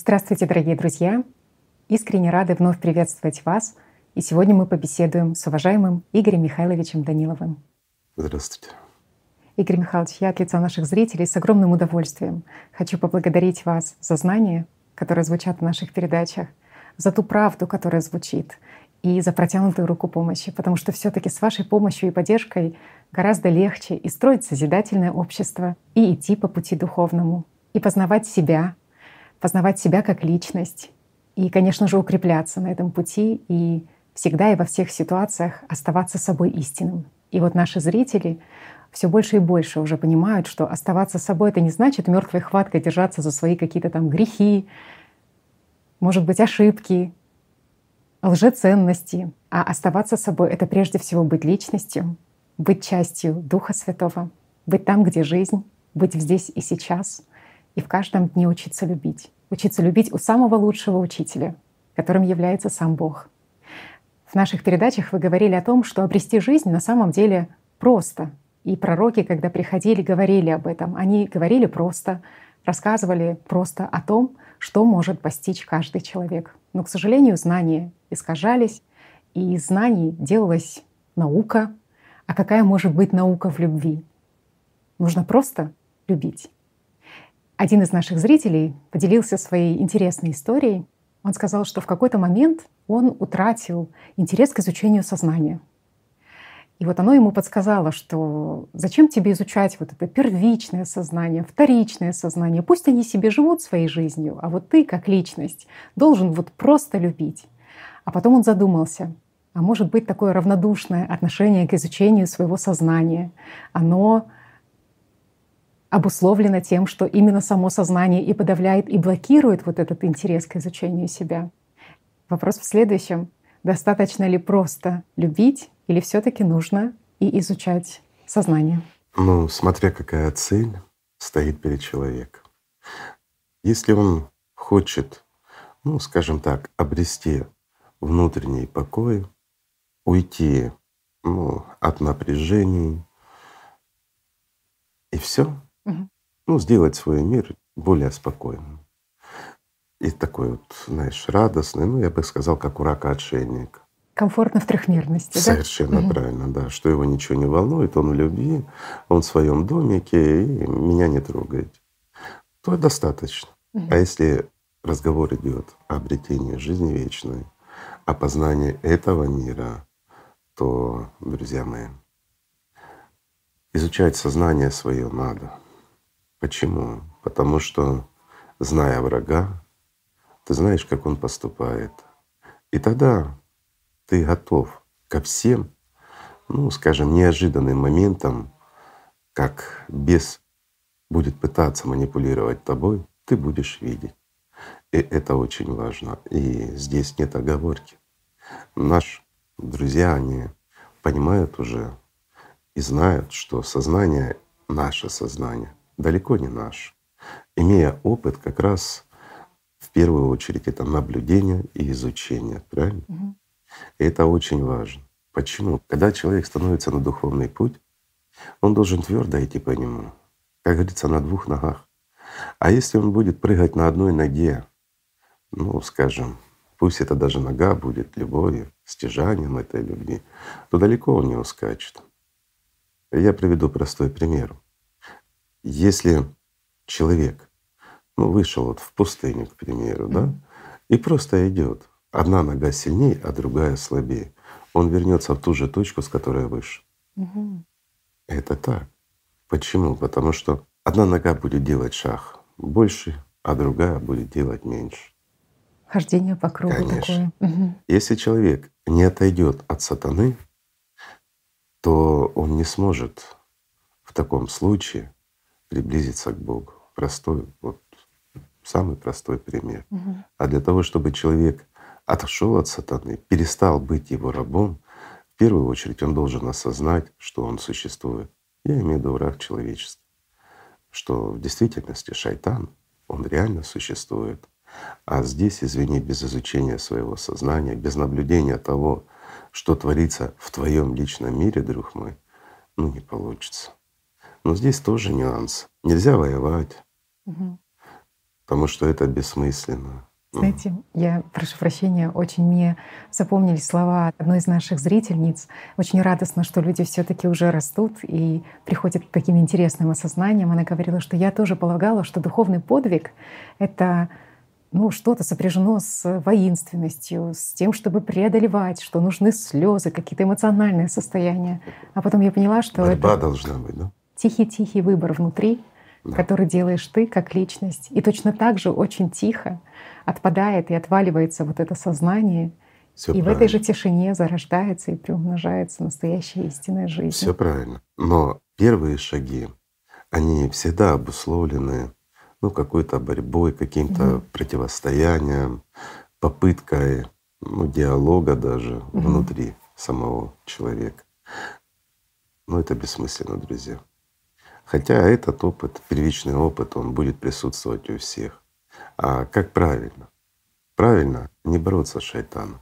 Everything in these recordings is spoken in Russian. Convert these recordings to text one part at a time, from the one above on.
Здравствуйте, дорогие друзья! Искренне рады вновь приветствовать вас. И сегодня мы побеседуем с уважаемым Игорем Михайловичем Даниловым. Здравствуйте. Игорь Михайлович, я от лица наших зрителей с огромным удовольствием хочу поблагодарить вас за знания, которые звучат в наших передачах, за ту правду, которая звучит, и за протянутую руку помощи, потому что все таки с вашей помощью и поддержкой гораздо легче и строить созидательное общество, и идти по пути духовному, и познавать себя, познавать себя как личность и, конечно же, укрепляться на этом пути и всегда и во всех ситуациях оставаться собой истинным. И вот наши зрители все больше и больше уже понимают, что оставаться собой это не значит мертвой хваткой держаться за свои какие-то там грехи, может быть, ошибки, лжеценности. А оставаться собой — это прежде всего быть личностью, быть частью Духа Святого, быть там, где жизнь, быть здесь и сейчас — и в каждом дне учиться любить. Учиться любить у самого лучшего учителя, которым является сам Бог. В наших передачах вы говорили о том, что обрести жизнь на самом деле просто. И пророки, когда приходили, говорили об этом. Они говорили просто, рассказывали просто о том, что может постичь каждый человек. Но, к сожалению, знания искажались, и из знаний делалась наука. А какая может быть наука в любви? Нужно просто любить. Один из наших зрителей поделился своей интересной историей. Он сказал, что в какой-то момент он утратил интерес к изучению сознания. И вот оно ему подсказало, что зачем тебе изучать вот это первичное сознание, вторичное сознание. Пусть они себе живут своей жизнью, а вот ты, как личность, должен вот просто любить. А потом он задумался, а может быть такое равнодушное отношение к изучению своего сознания, оно обусловлено тем, что именно само сознание и подавляет, и блокирует вот этот интерес к изучению себя. Вопрос в следующем. Достаточно ли просто любить или все таки нужно и изучать сознание? Ну, смотря какая цель стоит перед человеком. Если он хочет, ну, скажем так, обрести внутренний покой, уйти ну, от напряжений, и все, ну, сделать свой мир более спокойным. И такой вот, знаешь, радостный, ну, я бы сказал, как у рака отшельник. Комфортно в трехмерности, Совершенно да? правильно, да. Что его ничего не волнует, он в любви, он в своем домике, и меня не трогает. То достаточно. Угу. А если разговор идет о обретении жизни вечной, о познании этого мира, то, друзья мои, изучать сознание свое надо. Почему? Потому что, зная врага, ты знаешь, как он поступает. И тогда ты готов ко всем, ну, скажем, неожиданным моментам, как бес будет пытаться манипулировать тобой, ты будешь видеть. И это очень важно. И здесь нет оговорки. Наши друзья, они понимают уже и знают, что сознание, наше сознание, далеко не наш. Имея опыт как раз в первую очередь это наблюдение и изучение, правильно? Угу. И это очень важно. Почему? Когда человек становится на духовный путь, он должен твердо идти по нему, как говорится, на двух ногах. А если он будет прыгать на одной ноге, ну, скажем, пусть это даже нога будет любовью, стяжанием этой любви, то далеко он не ускачет. Я приведу простой пример. Если человек ну, вышел вот в пустыню, к примеру, да, и просто идет, одна нога сильнее, а другая слабее, он вернется в ту же точку, с которой вышел. Угу. Это так. Почему? Потому что одна нога будет делать шаг больше, а другая будет делать меньше. Хождение по кругу Конечно. такое. Угу. Если человек не отойдет от сатаны, то он не сможет в таком случае приблизиться к Богу. Простой, вот самый простой пример. Угу. А для того, чтобы человек отошел от сатаны, перестал быть его рабом, в первую очередь он должен осознать, что он существует. Я имею в виду враг человечества. Что в действительности шайтан, он реально существует. А здесь, извини, без изучения своего сознания, без наблюдения того, что творится в твоем личном мире, друг мой, ну не получится. Но здесь тоже нюанс. Нельзя воевать. Угу. потому что это бессмысленно. Знаете, я прошу прощения, очень мне запомнились слова одной из наших зрительниц. Очень радостно, что люди все таки уже растут и приходят к таким интересным осознаниям. Она говорила, что я тоже полагала, что духовный подвиг — это ну, что-то сопряжено с воинственностью, с тем, чтобы преодолевать, что нужны слезы, какие-то эмоциональные состояния. А потом я поняла, что Борьба это должна быть, да? Тихий-тихий выбор внутри, Да. который делаешь ты как личность. И точно так же очень тихо отпадает и отваливается вот это сознание. Всё и в правильно. этой же тишине зарождается и приумножается настоящая истинная жизнь. Все правильно. Но первые шаги, они всегда обусловлены ну, какой-то борьбой, каким-то Мгм. противостоянием, попыткой ну, диалога даже Мгм. внутри самого человека. Но это бессмысленно, друзья. Хотя этот опыт, первичный опыт, он будет присутствовать у всех. А как правильно? Правильно не бороться с шайтаном,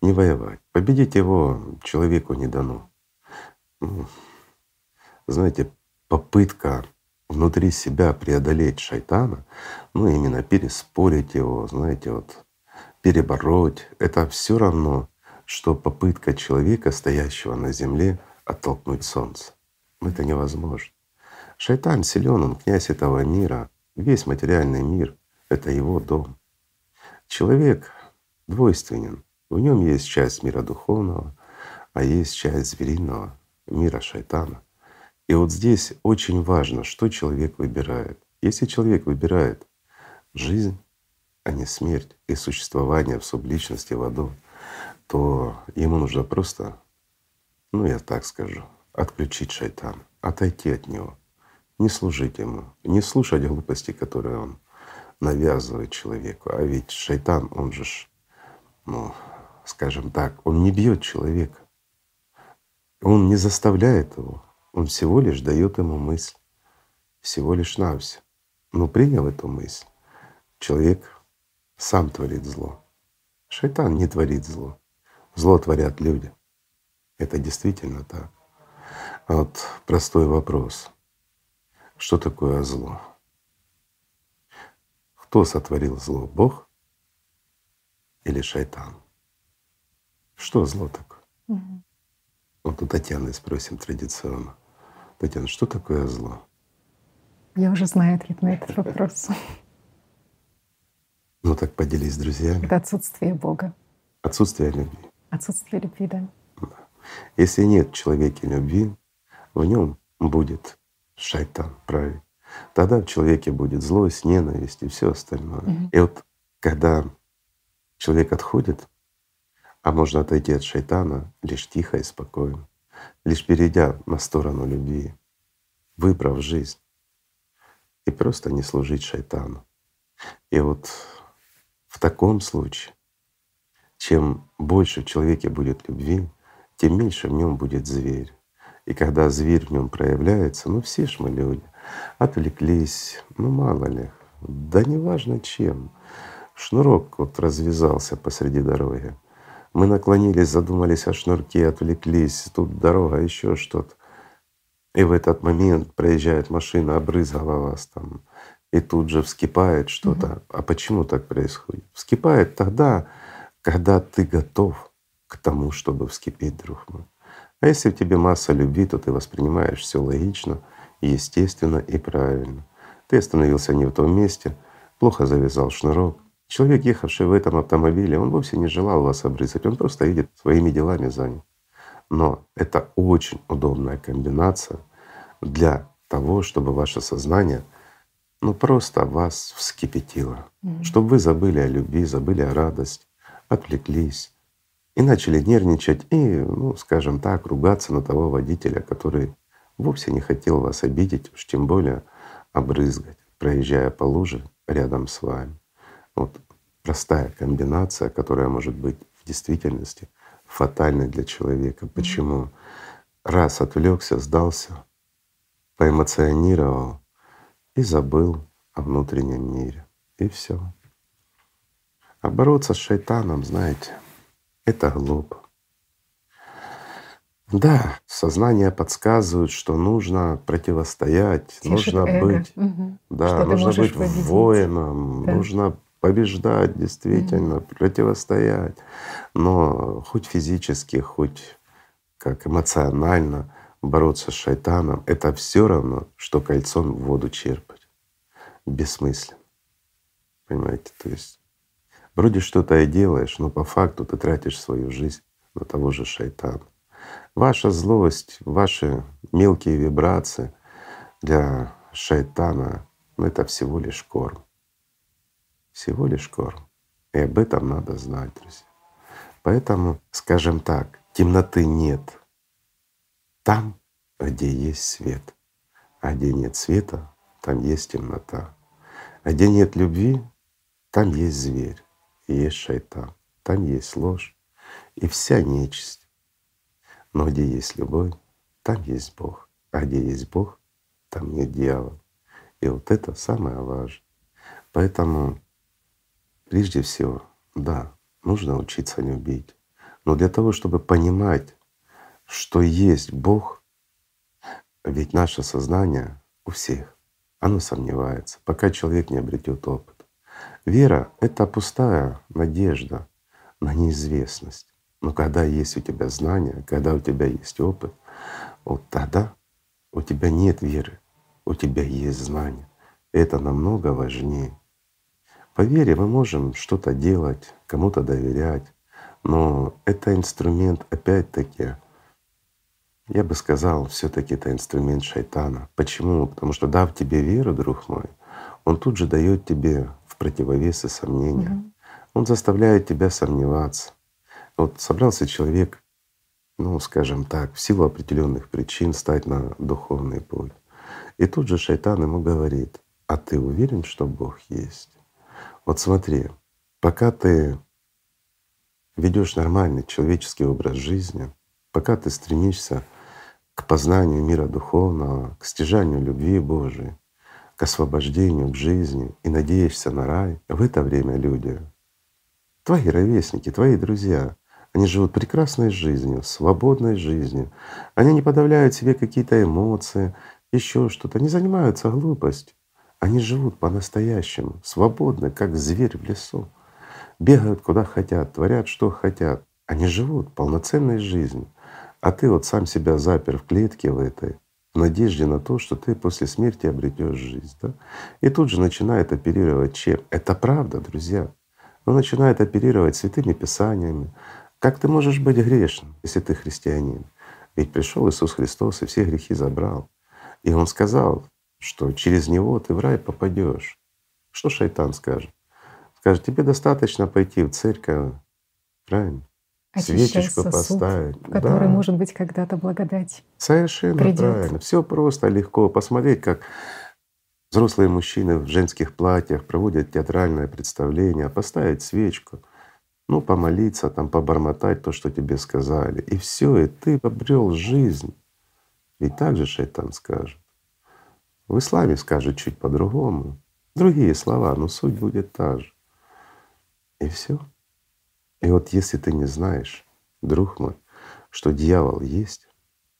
не воевать. Победить его человеку не дано. Ну, Знаете, попытка внутри себя преодолеть шайтана, ну именно переспорить его, знаете, вот перебороть, это все равно, что попытка человека, стоящего на земле, оттолкнуть солнце. Ну, Это невозможно. Шайтан силен, он князь этого мира. Весь материальный мир — это его дом. Человек двойственен. В нем есть часть мира духовного, а есть часть звериного мира шайтана. И вот здесь очень важно, что человек выбирает. Если человек выбирает жизнь, а не смерть и существование в субличности в аду, то ему нужно просто, ну я так скажу, отключить шайтана, отойти от него, не служить ему, не слушать глупости, которые он навязывает человеку. А ведь шайтан, он же, ну, скажем так, он не бьет человека, он не заставляет его, он всего лишь дает ему мысль, всего лишь навсего. Но принял эту мысль, человек сам творит зло. Шайтан не творит зло. Зло творят люди. Это действительно так. А вот простой вопрос. Что такое зло? Кто сотворил зло? Бог или шайтан? Что зло такое? Мгм. Вот у Татьяны спросим традиционно. Татьяна, что такое зло? Я уже знаю ответ на этот вопрос. Ну так поделись с друзьями. Это отсутствие Бога. Отсутствие любви. Отсутствие любви, да. Если нет в человеке любви, в нем будет шайтан править. Тогда в человеке будет злость, ненависть и все остальное. Мгм. И вот когда человек отходит, а можно отойти от шайтана лишь тихо и спокойно, лишь перейдя на сторону любви, выбрав жизнь и просто не служить шайтану. И вот в таком случае, чем больше в человеке будет любви, тем меньше в нем будет зверь. И когда зверь в нем проявляется, ну все ж мы люди, отвлеклись, ну мало ли, да неважно чем. Шнурок вот развязался посреди дороги. Мы наклонились, задумались о шнурке, отвлеклись, тут дорога, еще что-то. И в этот момент проезжает машина, обрызгала вас там, и тут же вскипает что-то. А почему так происходит? Вскипает тогда, когда ты готов к тому, чтобы вскипеть, друг мой. А если в тебе масса любви, то ты воспринимаешь все логично, естественно и правильно. Ты остановился не в том месте, плохо завязал шнурок. Человек, ехавший в этом автомобиле, он вовсе не желал вас обрызать, он просто видит своими делами занят. Но это очень удобная комбинация для того, чтобы ваше сознание ну просто вас вскипятило, Мгм. чтобы вы забыли о любви, забыли о радости, отвлеклись и начали нервничать и, ну, скажем так, ругаться на того водителя, который вовсе не хотел вас обидеть, уж тем более обрызгать, проезжая по луже рядом с вами. Вот простая комбинация, которая может быть в действительности фатальной для человека. Почему? Раз отвлекся, сдался, поэмоционировал и забыл о внутреннем мире. И все. А бороться с шайтаном, знаете, это глупо. Да, сознание подсказывает, что нужно противостоять, Тешит нужно эго. быть, Мгм. да, Что нужно быть победить. воином, Да. нужно побеждать действительно, противостоять. Но хоть физически, хоть как эмоционально бороться с шайтаном — это все равно, что кольцом в воду черпать. Бессмысленно. Понимаете? То есть вроде что-то и делаешь, но по факту ты тратишь свою жизнь на того же шайтана. Ваша злость, ваши мелкие вибрации для шайтана ну, это всего лишь корм. Всего лишь корм. И об этом надо знать, друзья. Поэтому, скажем так, темноты нет там, где есть свет. А где нет света, там есть темнота. А где нет любви, там есть зверь, и есть шайтан, там есть ложь и вся нечисть. Но где есть любовь, там есть Бог. А где есть Бог, там нет дьявола. И вот это самое важное. Поэтому прежде всего, да, нужно учиться любить. Но для того, чтобы понимать, что есть Бог, ведь наше сознание у всех, оно сомневается, пока человек не обретет опыт. Вера — это пустая надежда на неизвестность. Но когда есть у тебя знания, когда у тебя есть опыт, вот тогда у тебя нет веры, у тебя есть знания. Это намного важнее. По вере мы можем что-то делать, кому-то доверять, но это инструмент, опять-таки, я бы сказал, все таки это инструмент шайтана. Почему? Потому что дав тебе веру, друг мой, он тут же дает тебе в противовес и сомнения. Мгм. Он заставляет тебя сомневаться. Вот собрался человек, ну, скажем так, в силу определенных причин стать на духовный путь. И тут же шайтан ему говорит, а ты уверен, что Бог есть? Вот смотри, пока ты ведешь нормальный человеческий образ жизни, пока ты стремишься к познанию мира духовного, к стяжанию любви Божией, к освобождению, к жизни и надеешься на рай, в это время люди, твои ровесники, твои друзья, они живут прекрасной жизнью, свободной жизнью. Они не подавляют себе какие-то эмоции, еще что-то, не занимаются глупостью. Они живут по-настоящему, свободны, как зверь в лесу. Бегают куда хотят, творят что хотят. Они живут полноценной жизнью. А ты вот сам себя запер в клетке в этой, в надежде на то, что ты после смерти обретешь жизнь. Да? И тут же начинает оперировать чем? Это правда, друзья. Он начинает оперировать святыми писаниями. Как ты можешь быть грешным, если ты христианин? Ведь пришел Иисус Христос и все грехи забрал. И Он сказал, что через Него ты в рай попадешь. Что шайтан скажет? Скажет, тебе достаточно пойти в церковь, правильно? Свечечку сосуд, поставить. в который, Да. может быть, когда-то благодать. Совершенно придет. правильно. Все просто, легко. Посмотреть, как взрослые мужчины в женских платьях проводят театральное представление, поставить свечку, ну, помолиться, там, побормотать то, что тебе сказали. И все, и ты обрел жизнь. Ведь так же шайтан скажет. В исламе скажет чуть по-другому. Другие слова, но суть будет та же. И все. И вот если ты не знаешь, друг мой, что дьявол есть,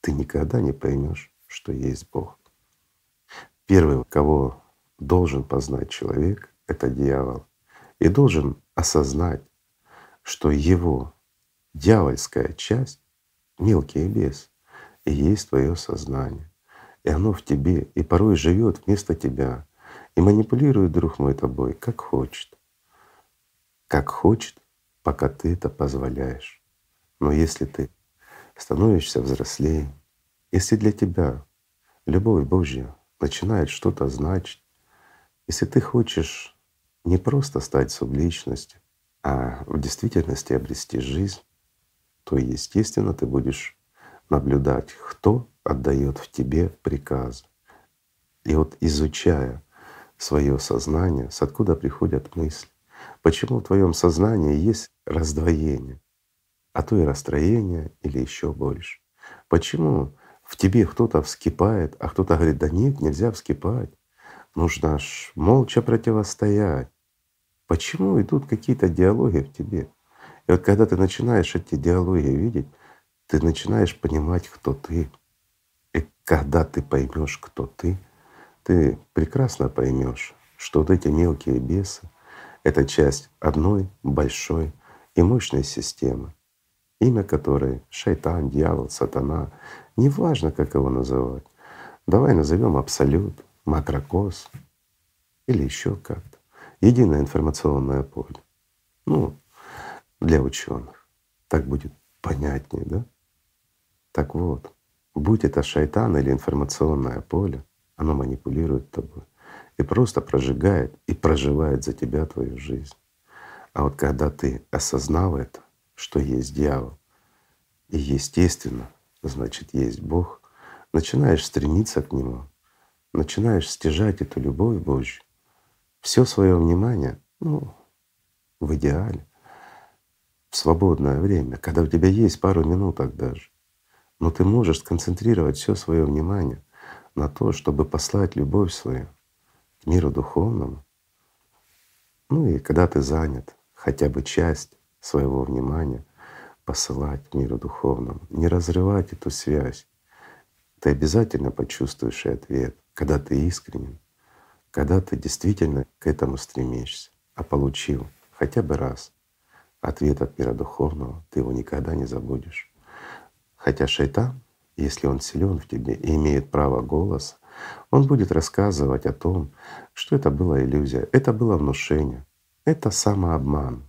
ты никогда не поймешь, что есть Бог. Первый, кого должен познать человек, это дьявол. И должен осознать, что его дьявольская часть, мелкий бес, и есть твое сознание. И оно в тебе, и порой живет вместо тебя, и манипулирует, друг мой, тобой, как хочет. Как хочет, пока ты это позволяешь. Но если ты становишься взрослее, если для тебя любовь Божья начинает что-то значить, если ты хочешь не просто стать субличностью, а в действительности обрести жизнь, то, естественно, ты будешь наблюдать, кто отдает в тебе приказ. И вот изучая свое сознание, с откуда приходят мысли, почему в твоем сознании есть раздвоение, а то и расстроение или еще больше. Почему в тебе кто-то вскипает, а кто-то говорит, да нет, нельзя вскипать, нужно аж молча противостоять. Почему идут какие-то диалоги в тебе? И вот когда ты начинаешь эти диалоги видеть, ты начинаешь понимать, кто ты. И когда ты поймешь, кто ты, ты прекрасно поймешь, что вот эти мелкие бесы — это часть одной большой и мощной системы, имя которой — шайтан, дьявол, сатана, неважно, как его называть. Давай назовем абсолют, макрокос или еще как-то. Единое информационное поле. Ну, для ученых. Так будет понятнее, да? Так вот, будь это шайтан или информационное поле, оно манипулирует тобой и просто прожигает и проживает за тебя твою жизнь. А вот когда ты осознал это, что есть дьявол, и естественно, значит, есть Бог, начинаешь стремиться к Нему, начинаешь стяжать эту любовь Божью, все свое внимание, ну, в идеале, в свободное время, когда у тебя есть пару минуток даже, но ты можешь сконцентрировать все свое внимание на то, чтобы послать любовь свою миру духовному. Ну и когда ты занят, хотя бы часть своего внимания посылать миру духовному, не разрывать эту связь. Ты обязательно почувствуешь и ответ, когда ты искренен, когда ты действительно к этому стремишься, а получил хотя бы раз ответ от мира духовного, ты его никогда не забудешь. Хотя шайтан, если он силен в тебе и имеет право голоса, он будет рассказывать о том, что это была иллюзия, это было внушение, это самообман.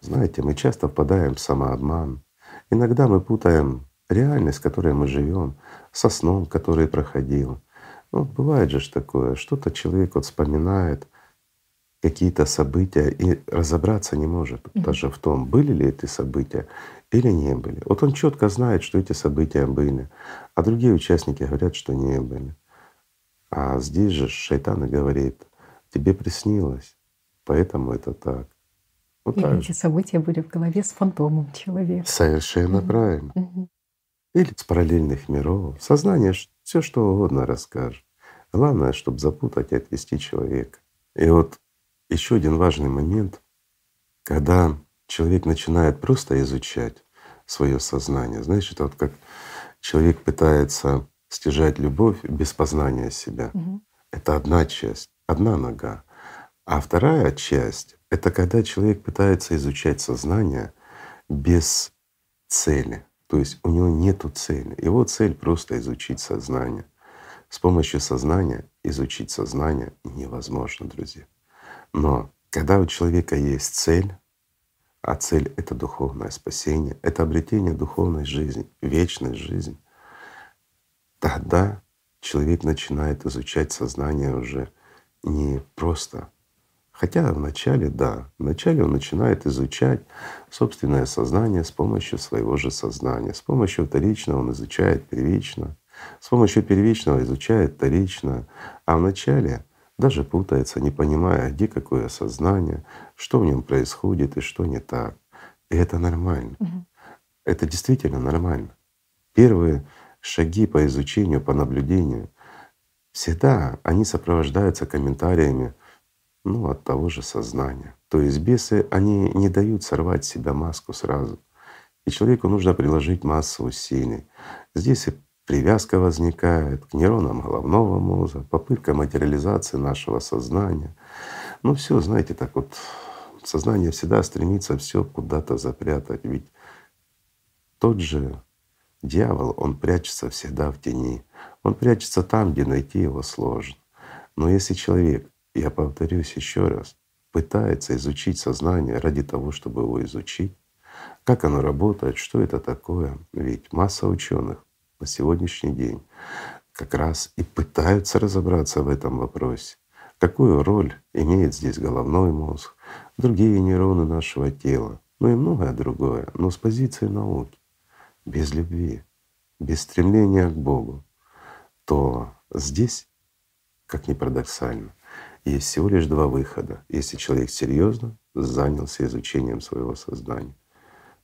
Знаете, мы часто впадаем в самообман. Иногда мы путаем реальность, в которой мы живем, со сном, который проходил. Ну, бывает же такое, что-то человек вот вспоминает, какие-то события и разобраться не может даже в том, были ли эти события или не были. Вот он четко знает, что эти события были, а другие участники говорят, что не были. А здесь же шайтан и говорит, тебе приснилось, поэтому это так. Вот Или эти события были в голове с фантомом человека. Совершенно mm правильно. mm Или с параллельных миров. Сознание все что угодно расскажет. Главное, чтобы запутать и отвести человека. И вот еще один важный момент, когда человек начинает просто изучать свое сознание. Знаешь, это вот как человек пытается стяжать любовь без познания себя. Угу. Это одна часть, одна нога. А вторая часть — это когда человек пытается изучать сознание без цели. То есть у него нету цели. Его цель просто изучить сознание. С помощью сознания изучить сознание невозможно, друзья. Но когда у человека есть цель, а цель — это духовное спасение, это обретение духовной жизни, вечной жизни, тогда человек начинает изучать сознание уже не просто. Хотя вначале, да, вначале он начинает изучать собственное сознание с помощью своего же сознания. С помощью вторичного он изучает первично, с помощью первичного изучает вторично, а вначале даже путается, не понимая, где какое сознание, что в нем происходит и что не так. И это нормально. Угу. Это действительно нормально. Первые шаги по изучению, по наблюдению, всегда они сопровождаются комментариями ну, от того же сознания. То есть бесы, они не дают сорвать себя маску сразу. И человеку нужно приложить массу усилий. Здесь и Привязка возникает к нейронам головного мозга, попытка материализации нашего сознания. Ну все, знаете, так вот сознание всегда стремится все куда-то запрятать. Ведь тот же дьявол, он прячется всегда в тени. Он прячется там, где найти его сложно. Но если человек, я повторюсь еще раз, пытается изучить сознание ради того, чтобы его изучить, как оно работает, что это такое, ведь масса ученых на сегодняшний день как раз и пытаются разобраться в этом вопросе. Какую роль имеет здесь головной мозг, другие нейроны нашего тела, ну и многое другое, но с позиции науки, без любви, без стремления к Богу, то здесь, как ни парадоксально, есть всего лишь два выхода, если человек серьезно занялся изучением своего сознания.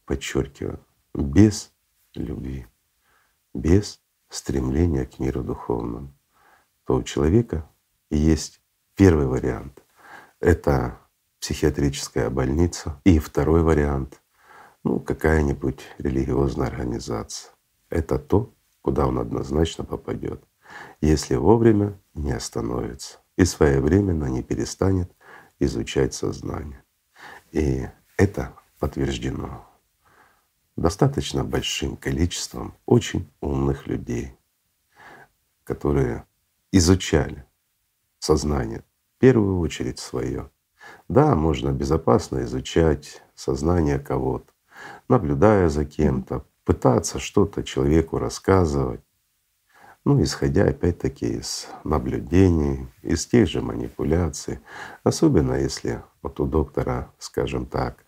Подчеркиваю, без любви без стремления к миру духовному, то у человека есть первый вариант — это психиатрическая больница, и второй вариант ну, какая-нибудь религиозная организация. Это то, куда он однозначно попадет, если вовремя не остановится и своевременно не перестанет изучать сознание. И это подтверждено достаточно большим количеством очень умных людей, которые изучали сознание, в первую очередь свое. Да, можно безопасно изучать сознание кого-то, наблюдая за кем-то, пытаться что-то человеку рассказывать, ну, исходя опять-таки из наблюдений, из тех же манипуляций, особенно если вот у доктора, скажем так,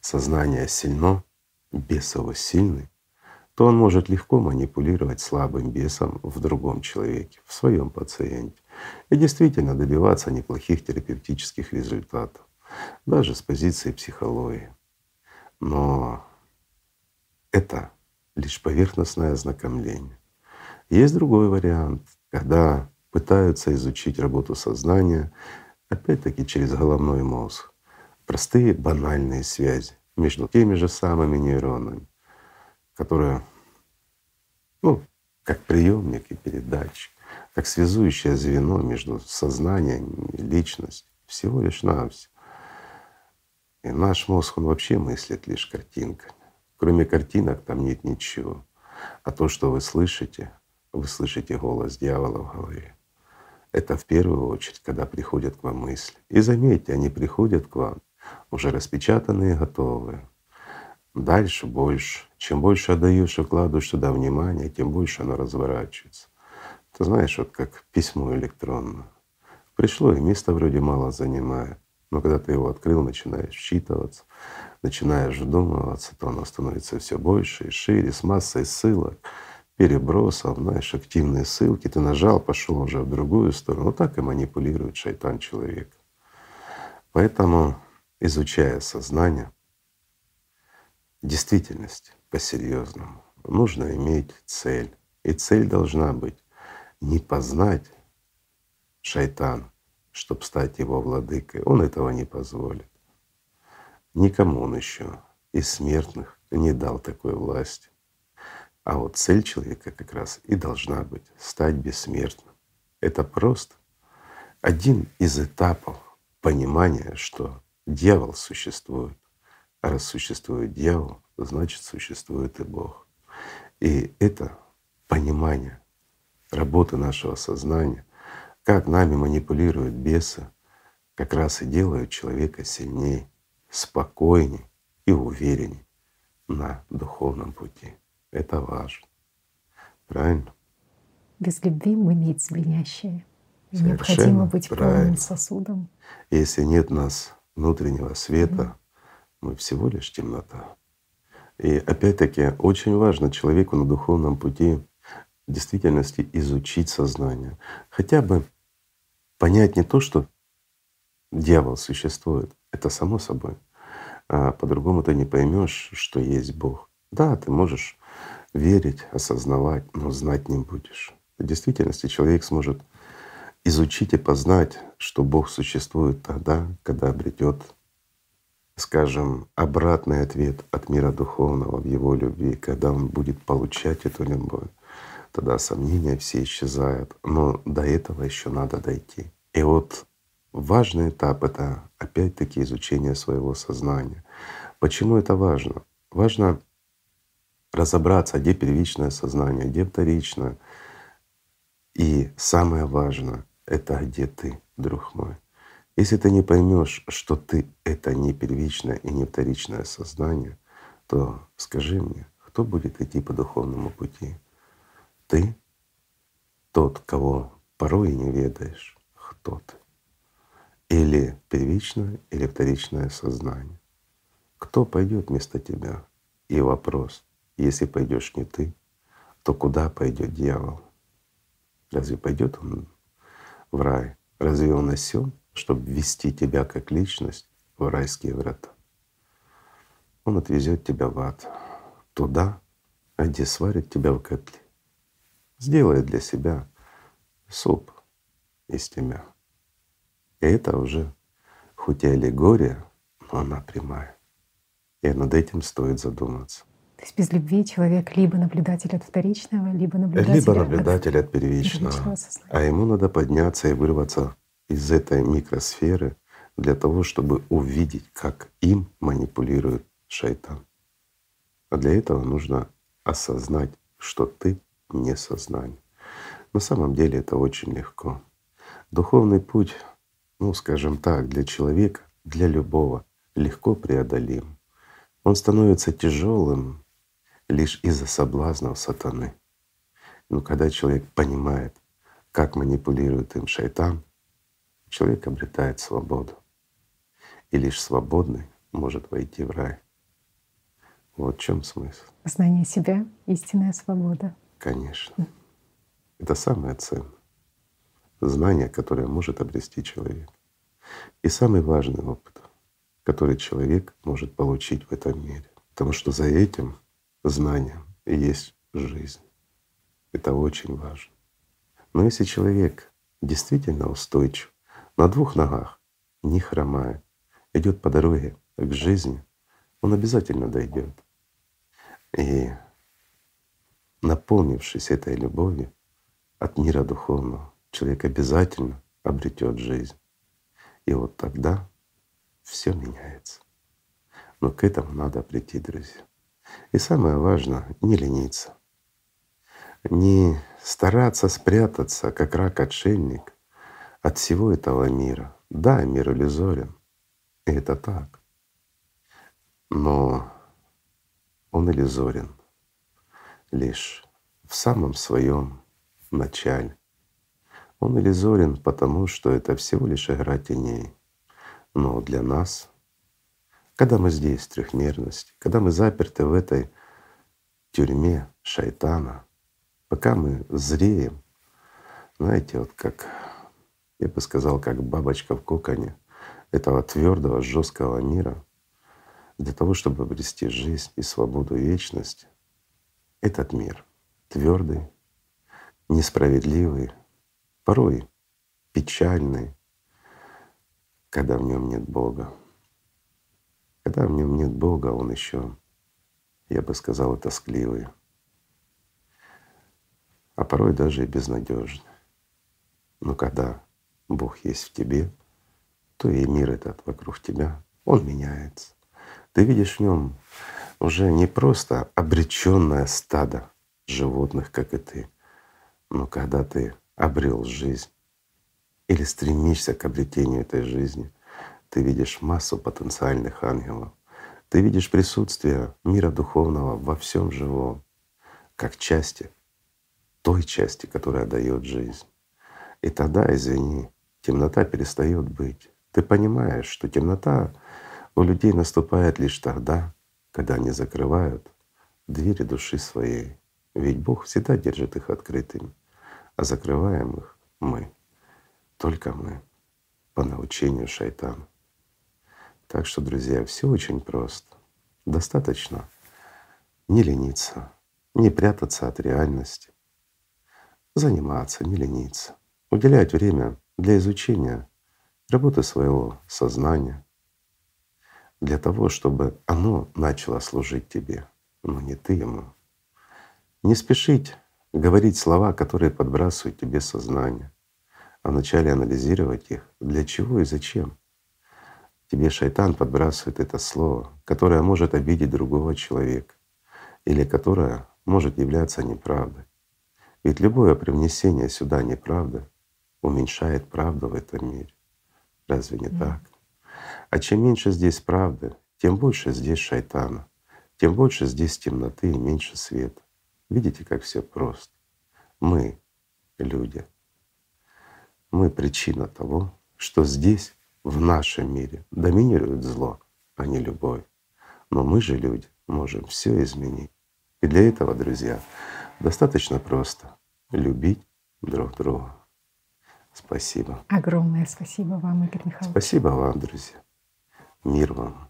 сознание сильно, бес его сильный, то он может легко манипулировать слабым бесом в другом человеке, в своем пациенте, и действительно добиваться неплохих терапевтических результатов, даже с позиции психологии. Но это лишь поверхностное ознакомление. Есть другой вариант, когда пытаются изучить работу сознания, опять-таки через головной мозг, простые банальные связи между теми же самыми нейронами, которые, ну, как приемник и передатчик, как связующее звено между сознанием и личностью, всего лишь навсего. И наш мозг, он вообще мыслит лишь картинками. Кроме картинок там нет ничего. А то, что вы слышите, вы слышите голос дьявола в голове. Это в первую очередь, когда приходят к вам мысли. И заметьте, они приходят к вам уже распечатанные, готовые. Дальше больше. Чем больше отдаешь и вкладываешь туда внимание, тем больше оно разворачивается. Ты знаешь, вот как письмо электронное. Пришло, и места вроде мало занимает. Но когда ты его открыл, начинаешь считываться, начинаешь вдумываться, то оно становится все больше и шире, с массой ссылок, перебросов, знаешь, активные ссылки. Ты нажал, пошел уже в другую сторону. Вот так и манипулирует шайтан человека. Поэтому, изучая сознание, действительность по-серьезному, нужно иметь цель. И цель должна быть не познать шайтан, чтобы стать его владыкой. Он этого не позволит. Никому он еще из смертных не дал такой власти. А вот цель человека как раз и должна быть — стать бессмертным. Это просто один из этапов понимания, что дьявол существует. А раз существует дьявол, значит существует и Бог. И это понимание работы нашего сознания, как нами манипулируют бесы, как раз и делают человека сильнее, спокойней и уверенней на духовном пути. Это важно. Правильно? Без любви мы медь звенящая. Необходимо быть правильно. полным сосудом. Если нет нас внутреннего света, mm. мы всего лишь темнота. И опять-таки очень важно человеку на духовном пути в действительности изучить сознание. Хотя бы понять не то, что дьявол существует, это само собой, а по-другому ты не поймешь, что есть Бог. Да, ты можешь верить, осознавать, но знать не будешь. В действительности человек сможет изучить и познать, что Бог существует тогда, когда обретет, скажем, обратный ответ от мира духовного в его любви, когда он будет получать эту любовь, тогда сомнения все исчезают. Но до этого еще надо дойти. И вот важный этап — это опять-таки изучение своего сознания. Почему это важно? Важно разобраться, где первичное сознание, где вторичное. И самое важное — это где ты, друг мой. Если ты не поймешь, что ты — это не первичное и не вторичное сознание, то скажи мне, кто будет идти по духовному пути? Ты? Тот, кого порой не ведаешь, кто ты? Или первичное, или вторичное сознание? Кто пойдет вместо тебя? И вопрос, если пойдешь не ты, то куда пойдет дьявол? Разве пойдет он в рай? Разве он осел, чтобы ввести тебя как личность в райские врата? Он отвезет тебя в ад, туда, где сварит тебя в котле. Сделает для себя суп из тебя. И это уже хоть и аллегория, но она прямая. И над этим стоит задуматься. То есть без любви человек либо наблюдатель от вторичного, либо наблюдатель, либо наблюдатель от, от первичного. первичного а ему надо подняться и вырваться из этой микросферы для того, чтобы увидеть, как им манипулирует шайтан. А для этого нужно осознать, что ты не сознание. На самом деле это очень легко. Духовный путь, ну скажем так, для человека, для любого легко преодолим. Он становится тяжелым лишь из-за соблазнов сатаны. Но когда человек понимает, как манипулирует им шайтан, человек обретает свободу. И лишь свободный может войти в рай. Вот в чем смысл. Знание себя — истинная свобода. Конечно. Это самое ценное. Знание, которое может обрести человек. И самый важный опыт, который человек может получить в этом мире. Потому что за этим знанием есть жизнь. Это очень важно. Но если человек действительно устойчив, на двух ногах, не хромает, идет по дороге к жизни, он обязательно дойдет. И наполнившись этой любовью от мира духовного, человек обязательно обретет жизнь. И вот тогда все меняется. Но к этому надо прийти, друзья. И самое важное — не лениться, не стараться спрятаться, как рак-отшельник, от всего этого мира. Да, мир иллюзорен, и это так. Но он иллюзорен лишь в самом своем начале. Он иллюзорен, потому что это всего лишь игра теней. Но для нас когда мы здесь, в трехмерности, когда мы заперты в этой тюрьме шайтана, пока мы зреем, знаете, вот как, я бы сказал, как бабочка в коконе этого твердого, жесткого мира, для того, чтобы обрести жизнь и свободу и вечность, этот мир твердый, несправедливый, порой печальный, когда в нем нет Бога. Когда в нем нет Бога, он еще, я бы сказал, тоскливый, а порой даже и безнадежный. Но когда Бог есть в тебе, то и мир этот вокруг тебя, он меняется. Ты видишь в нем уже не просто обреченное стадо животных, как и ты, но когда ты обрел жизнь или стремишься к обретению этой жизни, ты видишь массу потенциальных ангелов. Ты видишь присутствие мира духовного во всем живом, как части той части, которая дает жизнь. И тогда, извини, темнота перестает быть. Ты понимаешь, что темнота у людей наступает лишь тогда, когда они закрывают двери души своей. Ведь Бог всегда держит их открытыми, а закрываем их мы, только мы, по научению шайтана. Так что, друзья, все очень просто. Достаточно не лениться, не прятаться от реальности, заниматься, не лениться, уделять время для изучения работы своего сознания, для того, чтобы оно начало служить тебе, но не ты ему. Не спешить говорить слова, которые подбрасывают тебе сознание, а вначале анализировать их, для чего и зачем. Тебе шайтан подбрасывает это слово, которое может обидеть другого человека или которое может являться неправдой. Ведь любое привнесение сюда неправды уменьшает правду в этом мире. Разве не так? А чем меньше здесь правды, тем больше здесь шайтана, тем больше здесь темноты и меньше света. Видите, как все просто. Мы — люди. Мы — причина того, что здесь в нашем мире доминирует зло, а не любовь. Но мы же, люди, можем все изменить. И для этого, друзья, достаточно просто любить друг друга. Спасибо. Огромное спасибо вам, Игорь Михайлович. Спасибо вам, друзья. Мир вам.